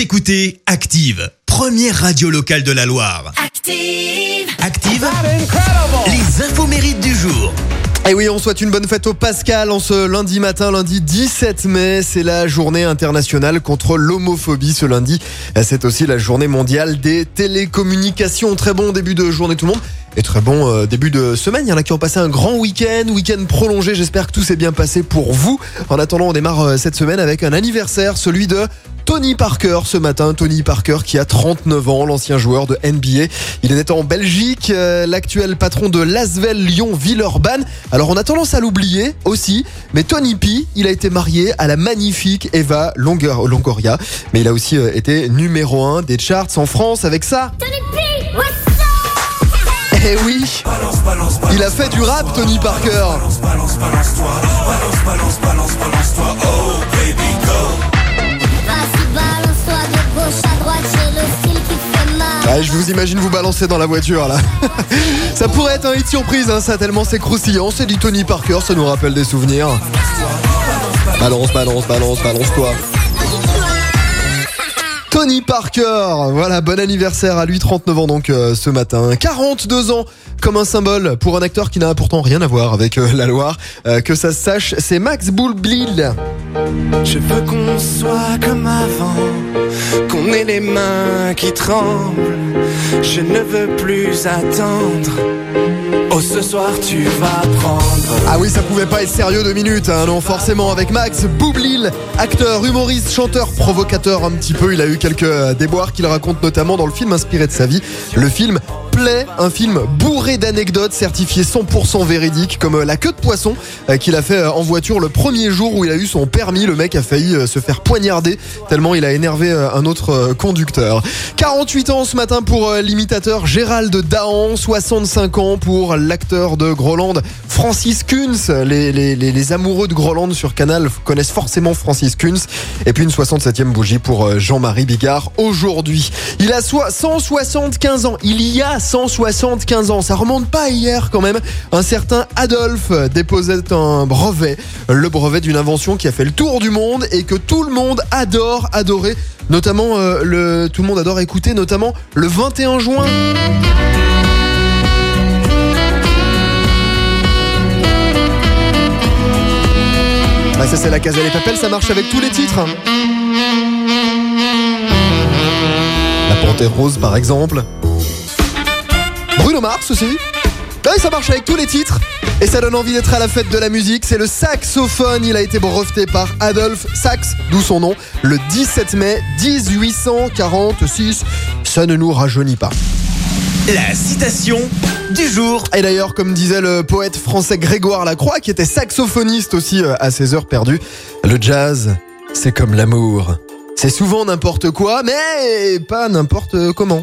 Vous écoutez Active, première radio locale de la Loire. Active. Active, les infos mérites du jour. Et oui, on souhaite une bonne fête au Pascal en ce lundi matin, lundi 17 mai. C'est la journée internationale contre l'homophobie ce lundi. C'est aussi la journée mondiale des télécommunications. Très bon début de journée tout le monde. Et très bon euh, début de semaine. Il y en a qui ont passé un grand week-end, week-end prolongé. J'espère que tout s'est bien passé pour vous. En attendant, on démarre euh, cette semaine avec un anniversaire, celui de Tony Parker ce matin. Tony Parker qui a 39 ans, l'ancien joueur de NBA. Il est né en Belgique, euh, l'actuel patron de Lasvel Lyon Villeurbanne. Alors on a tendance à l'oublier aussi, mais Tony P, il a été marié à la magnifique Eva Longo- Longoria. Mais il a aussi euh, été numéro 1 des charts en France avec ça. Eh oui Il a fait du rap Tony Parker Je vous imagine vous balancer dans la voiture là. ça pourrait être un hit surprise, hein, ça tellement c'est croustillant. C'est du Tony Parker, ça nous rappelle des souvenirs. Balance, balance, balance, balance-toi. Tony Parker, voilà, bon anniversaire à lui, 39 ans donc euh, ce matin. 42 ans comme un symbole pour un acteur qui n'a pourtant rien à voir avec euh, la Loire. Euh, que ça se sache, c'est Max Boulblil. Je veux qu'on soit comme avant, qu'on ait les mains qui tremblent. Je ne veux plus attendre. Oh, ce soir tu vas prendre. Ah oui, ça pouvait pas être sérieux deux minutes, hein, non, forcément, avec Max Boublil, acteur, humoriste, chanteur, provocateur un petit peu. Il a eu quelques euh, déboires qu'il raconte notamment dans le film inspiré de sa vie, le film Un film bourré d'anecdotes, certifié 100% véridique, comme euh, La queue de poisson euh, qu'il a fait euh, en voiture le premier jour où il a eu son permis. Le mec a failli se faire poignarder tellement il a énervé un autre conducteur. 48 ans ce matin pour l'imitateur Gérald Dahan, 65 ans pour l'acteur de Groland Francis Kunz. Les, amoureux de Groland sur Canal connaissent forcément Francis Kunz. Et puis une 67e bougie pour Jean-Marie Bigard aujourd'hui. Il a soit 175 ans. Il y a 175 ans. Ça remonte pas à hier quand même. Un certain Adolphe déposait un brevet. Le brevet d'une invention qui a fait le tour du monde et que tout le monde adore adorer. Notamment euh, le tout le monde adore écouter notamment le 21 juin. Bah ça c'est la Casa des Papels, ça marche avec tous les titres. La Panthère Rose par exemple. Bruno Mars aussi. Oui, ça marche avec tous les titres. Et ça donne envie d'être à la fête de la musique. C'est le saxophone. Il a été breveté par Adolphe Sax, d'où son nom, le 17 mai 1846. Ça ne nous rajeunit pas. La citation du jour. Et d'ailleurs, comme disait le poète français Grégoire Lacroix, qui était saxophoniste aussi euh, à ses heures perdues, le jazz, c'est comme l'amour. C'est souvent n'importe quoi, mais pas n'importe comment.